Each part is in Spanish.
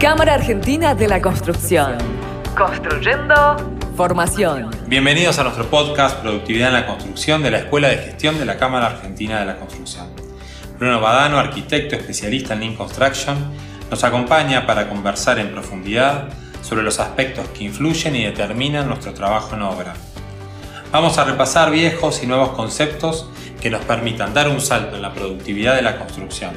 Cámara Argentina de la Construcción. Construyendo formación. Bienvenidos a nuestro podcast Productividad en la Construcción de la Escuela de Gestión de la Cámara Argentina de la Construcción. Bruno Badano, arquitecto especialista en Lean Construction, nos acompaña para conversar en profundidad sobre los aspectos que influyen y determinan nuestro trabajo en obra. Vamos a repasar viejos y nuevos conceptos que nos permitan dar un salto en la productividad de la construcción.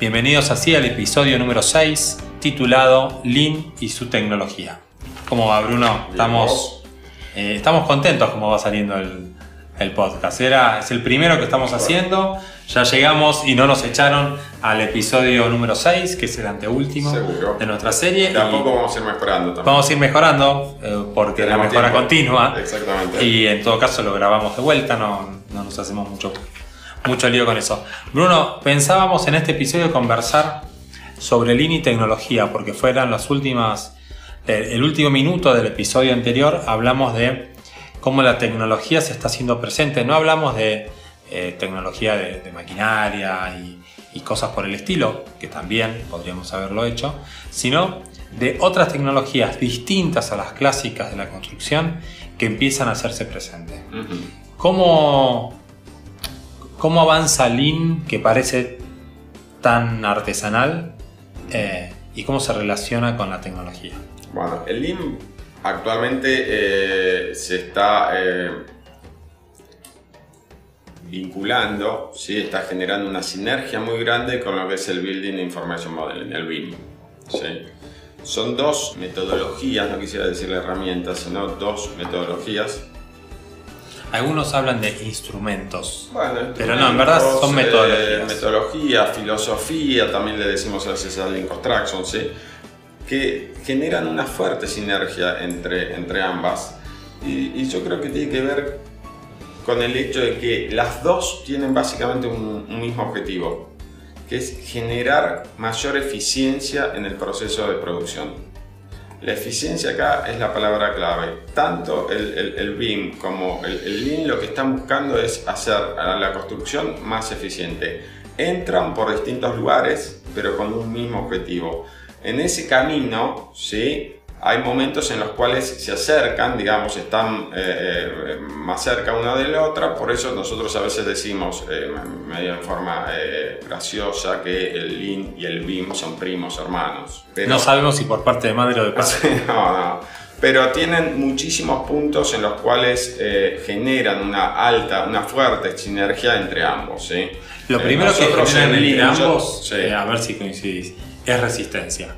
Bienvenidos así al episodio número 6, titulado Lean y su tecnología. ¿Cómo va Bruno? Estamos, eh, estamos contentos cómo va saliendo el, el podcast. Era, es el primero que estamos haciendo. Ya llegamos y no nos echaron al episodio número 6, que es el anteúltimo Seguro. de nuestra serie. Tampoco vamos a ir mejorando también. vamos a ir mejorando eh, porque la mejora tiempo. continua. Exactamente. Y en todo caso lo grabamos de vuelta, no, no nos hacemos mucho, mucho lío con eso. Bruno, pensábamos en este episodio conversar sobre Lean y tecnología, porque fueran las últimas, eh, el último minuto del episodio anterior hablamos de cómo la tecnología se está haciendo presente. No hablamos de eh, tecnología de, de maquinaria y, y cosas por el estilo, que también podríamos haberlo hecho, sino de otras tecnologías distintas a las clásicas de la construcción que empiezan a hacerse presentes. Ujú. ¿Cómo, cómo avanza Lean, que parece tan artesanal, eh, y cómo se relaciona con la tecnología? Bueno, el Lean actualmente eh, se está eh, vinculando, ¿sí? está generando una sinergia muy grande con lo que es el Building Information Modeling, el BIM. ¿sí? Son dos metodologías, no quisiera decirle herramientas, sino dos metodologías Algunos hablan de instrumentos. Bueno, Pero no, en verdad son instrumentos, metodologías. eh, metodología, filosofía, también le decimos a veces al Construction, ¿sí? que generan una fuerte sinergia entre, entre ambas. Y, y yo creo que tiene que ver con el hecho de que las dos tienen básicamente un, un mismo objetivo, que es generar mayor eficiencia en el proceso de producción. La eficiencia acá es la palabra clave. Tanto el, el, BIM como el, el lo que están buscando es hacer la construcción más eficiente. Entran por distintos lugares, pero con un mismo objetivo. En ese camino, ¿sí? Hay momentos en los cuales se acercan, digamos, están eh, eh, más cerca una de la otra, por eso nosotros a veces decimos, eh, medio en forma eh, graciosa, que el Lean y el BIM son primos hermanos. Pero- No sabemos si por parte de madre o de padre. no, no. Pero tienen muchísimos puntos en los cuales eh, generan una alta, una fuerte sinergia entre ambos. ¿sí? Lo Eh, primero que generan en entre Lean, yo- ambos, sí. a ver si coincidís, es resistencia.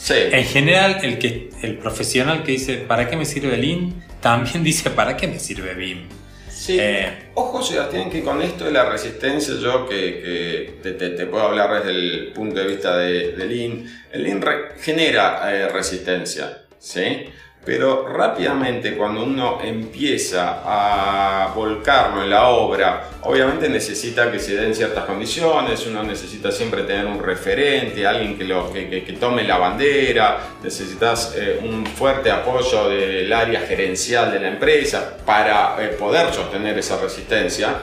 Sí. En general, el, que, el profesional que dice, ¿para qué me sirve Lean? También dice, ¿para qué me sirve BIM? Sí. Eh, Ojo, Sebastián, que con esto de la resistencia, yo que, que te, te- te puedo hablar desde el punto de vista de, de Lean, el Lean re- genera eh, resistencia, ¿sí? Pero rápidamente cuando uno empieza a volcarlo en la obra, obviamente necesita que se den ciertas condiciones, uno necesita siempre tener un referente, alguien que, tome la bandera, necesitas eh, un fuerte apoyo del área gerencial de la empresa para eh, poder sostener esa resistencia.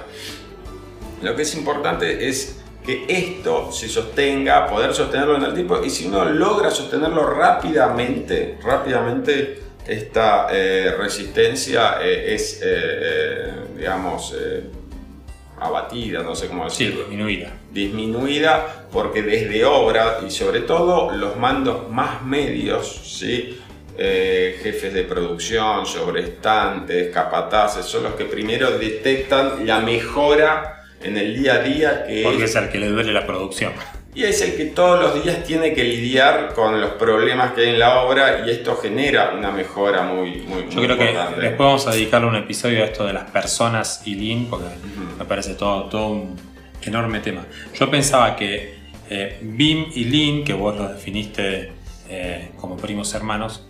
Lo que es importante es que esto se sostenga, poder sostenerlo en el tiempo y si uno logra sostenerlo rápidamente, rápidamente esta eh, resistencia eh, es, eh, digamos, abatida, no sé cómo sí, decirlo disminuida. disminuida porque desde obra y sobre todo los mandos más medios, ¿sí? Eh, jefes de producción, sobrestantes, capataces, son los que primero detectan la mejora en el día a día que Porque es, es al que le duele la producción. Y es el que todos los días tiene que lidiar con los problemas que hay en la obra y esto genera una mejora muy, muy, Yo muy creo que importante. después vamos a dedicarle un episodio a esto de las personas y Lean, porque me parece todo, todo un enorme tema. Yo pensaba que eh, BIM y Lean, que vos los definiste eh, como primos hermanos,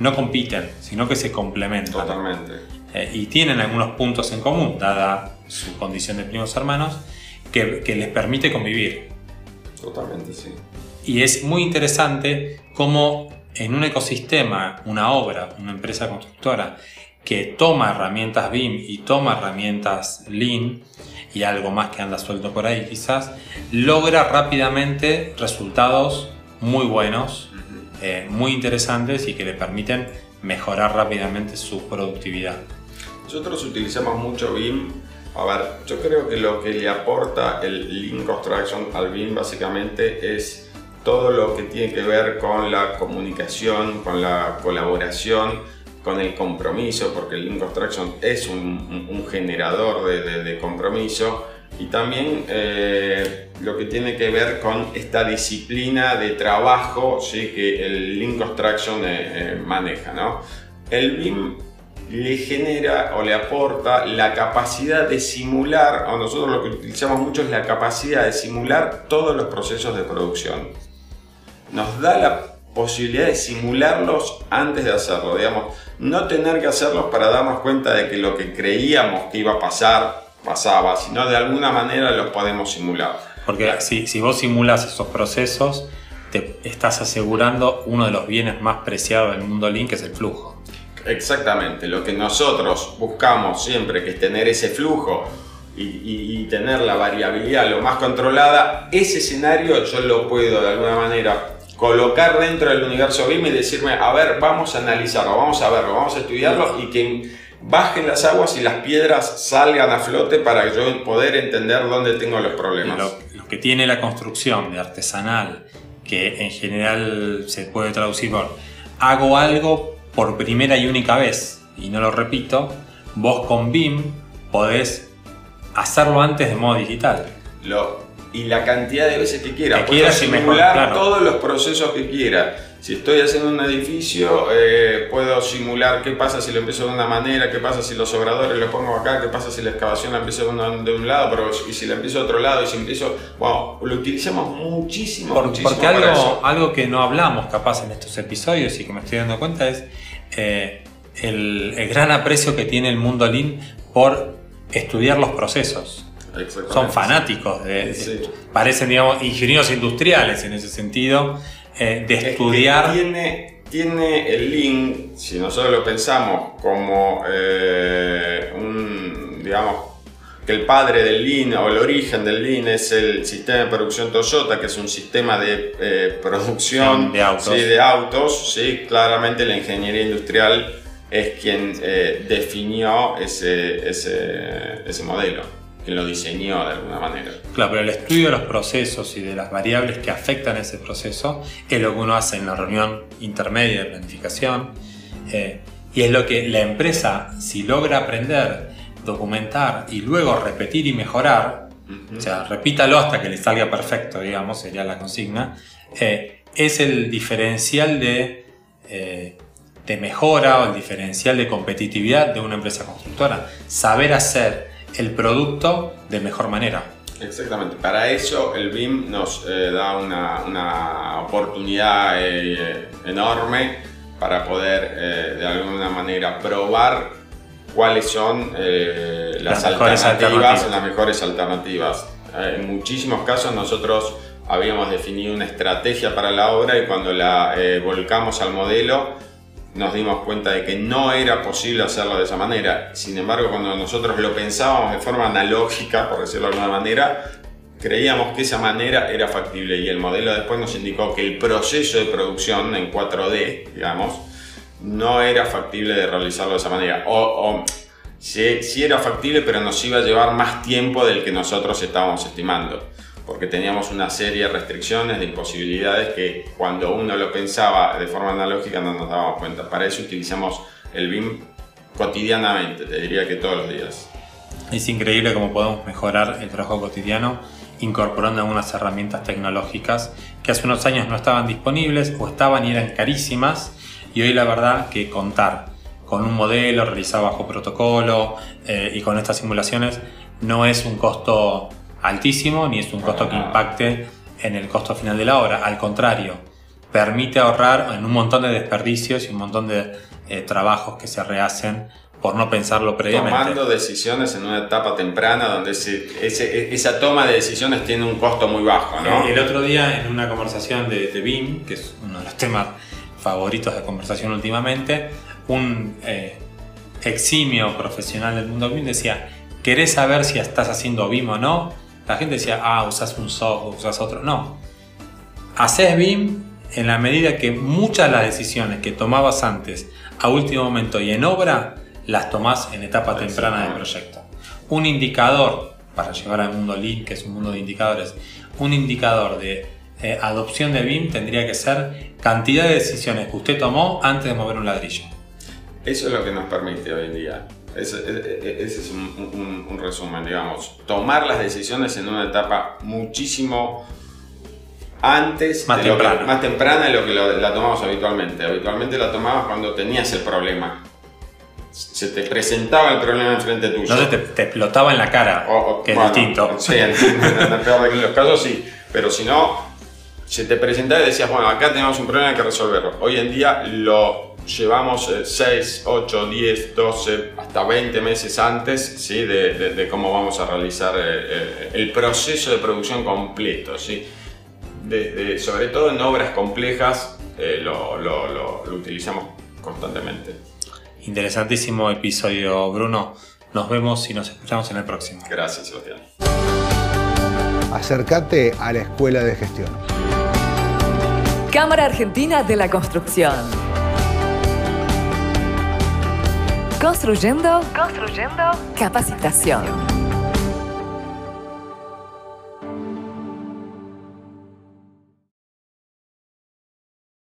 no compiten, sino que se complementan. Totalmente. Eh, y tienen algunos puntos en común, dada su condición de primos hermanos, que, que les permite convivir. Totalmente, sí. Y es muy interesante cómo en un ecosistema, una obra, una empresa constructora que toma herramientas BIM y toma herramientas Lean y algo más que anda suelto por ahí quizás, logra rápidamente resultados muy buenos, eh, muy interesantes y que le permiten mejorar rápidamente su productividad. Nosotros utilizamos mucho BIM. A ver, yo creo que lo que le aporta el Lean Construction al BIM básicamente es todo lo que tiene que ver con la comunicación, con la colaboración, con el compromiso, porque el Lean Construction es un, generador de, compromiso y también eh, lo que tiene que ver con esta disciplina de trabajo ¿sí? que el Lean Construction eh, eh, maneja. ¿no? El BIM le genera o le aporta la capacidad de simular, o nosotros lo que utilizamos mucho es la capacidad de simular todos los procesos de producción. Nos da la posibilidad de simularlos antes de hacerlo, digamos, no tener que hacerlos para darnos cuenta de que lo que creíamos que iba a pasar, pasaba, sino de alguna manera los podemos simular. Porque si, si vos simulas esos procesos, te estás asegurando uno de los bienes más preciados del mundo Lean, que es el flujo. Exactamente, lo que nosotros buscamos siempre, es tener ese flujo y, tener la variabilidad lo más controlada, ese escenario yo lo puedo de alguna manera colocar dentro del universo BIM y decirme, a ver, vamos a analizarlo, vamos a verlo, vamos a estudiarlo y que bajen las aguas y las piedras salgan a flote para yo poder entender dónde tengo los problemas. Lo que tiene la construcción de artesanal, que en general se puede traducir por hago algo por primera y única vez, y no lo repito, vos con BIM podés hacerlo antes de modo digital. Lo, y la cantidad de veces que quiera. Que simular todos los procesos que quiera. Si estoy haciendo un edificio, eh, puedo simular qué pasa si lo empiezo de una manera, qué pasa si los obradores los pongo acá, qué pasa si la excavación la empiezo de un, lado, pero y si la empiezo de otro lado, y si empiezo. Wow, lo utilizamos muchísimo. porque algo, algo que no hablamos capaz en estos episodios y que me estoy dando cuenta es eh, el, gran aprecio que tiene el mundo Lean por estudiar los procesos. Son fanáticos, de, parecen digamos, ingenieros industriales en ese sentido, eh, de estudiar. tiene, tiene el Lean, si nosotros lo pensamos como eh, un, digamos, que el padre del Lean o el origen del Lean es el sistema de producción Toyota, que es un sistema de eh, producción de autos. Sí, de autos ¿sí? claramente la ingeniería industrial es quien eh, definió ese, ese, ese, modelo, quien lo diseñó de alguna manera. Claro, pero el estudio de los procesos y de las variables que afectan ese proceso es lo que uno hace en la reunión intermedia de planificación eh, y es lo que la empresa, si logra aprender documentar y luego repetir y mejorar, o sea, repítalo hasta que le salga perfecto, digamos, sería la consigna, eh, es el diferencial de, eh, de mejora o el diferencial de competitividad de una empresa constructora. Saber hacer el producto de mejor manera. Exactamente, para eso el BIM nos eh, da una, una oportunidad enorme para poder de alguna manera probar cuáles son eh, las, alternativas, las mejores alternativas. Eh, en muchísimos casos nosotros habíamos definido una estrategia para la obra y cuando la eh, volcamos al modelo nos dimos cuenta de que no era posible hacerlo de esa manera. Sin embargo, cuando nosotros lo pensábamos de forma analógica, por decirlo de alguna manera, creíamos que esa manera era factible y el modelo después nos indicó que el proceso de producción en 4D, digamos, no era factible de realizarlo de esa manera. O, sí, era factible, pero nos iba a llevar más tiempo del que nosotros estábamos estimando. Porque teníamos una serie de restricciones, de imposibilidades que cuando uno lo pensaba de forma analógica no nos dábamos cuenta. Para eso utilizamos el BIM cotidianamente, te diría que todos los días. Es increíble cómo podemos mejorar el trabajo cotidiano incorporando algunas herramientas tecnológicas que hace unos años no estaban disponibles o estaban y eran carísimas y hoy la verdad que contar con un modelo realizado bajo protocolo eh, y con estas simulaciones no es un costo altísimo ni es un costo que impacte en el costo final de la obra. Al contrario, permite ahorrar en un montón de desperdicios y un montón de eh, trabajos que se rehacen por no pensarlo previamente. Tomando decisiones en una etapa temprana donde esa toma de decisiones tiene un costo muy bajo. ¿no? El otro día en una conversación de, de BIM, que es uno de los temas favoritos de conversación últimamente, un eh, eximio profesional del mundo BIM decía, ¿querés saber si estás haciendo BIM o no? La gente decía, ah, usas un software, usas otro. No. haces BIM en la medida que muchas de las decisiones que tomabas antes a último momento y en obra las tomás en etapa temprana del proyecto. Un indicador, para llevar al mundo Lean, que es un mundo de indicadores, un indicador de eh, adopción de BIM tendría que ser cantidad de decisiones que usted tomó antes de mover un ladrillo. Eso es lo que nos permite hoy en día. Ese, es un, resumen, digamos. Tomar las decisiones en una etapa muchísimo antes, más, temprana. más temprana de lo que la tomamos habitualmente. Habitualmente la tomabas cuando tenías el problema. Se te presentaba el problema enfrente tuyo. No se te, explotaba en la cara, que es distinto. Sí, en, en los casos sí. Pero si no, se te presentaba y decías, bueno, acá tenemos un problema que resolverlo. Hoy en día lo llevamos 6, 8, 10, 12, hasta 20 meses antes ¿sí? de, cómo vamos a realizar eh, eh, el proceso de producción completo. ¿sí? sobre todo en obras complejas eh, lo, lo utilizamos constantemente. Interesantísimo episodio, Bruno. Nos vemos y nos escuchamos en el próximo. Gracias, Sebastián. Acércate a la Escuela de Gestión. Cámara Argentina de la Construcción. Construyendo, construyendo capacitación.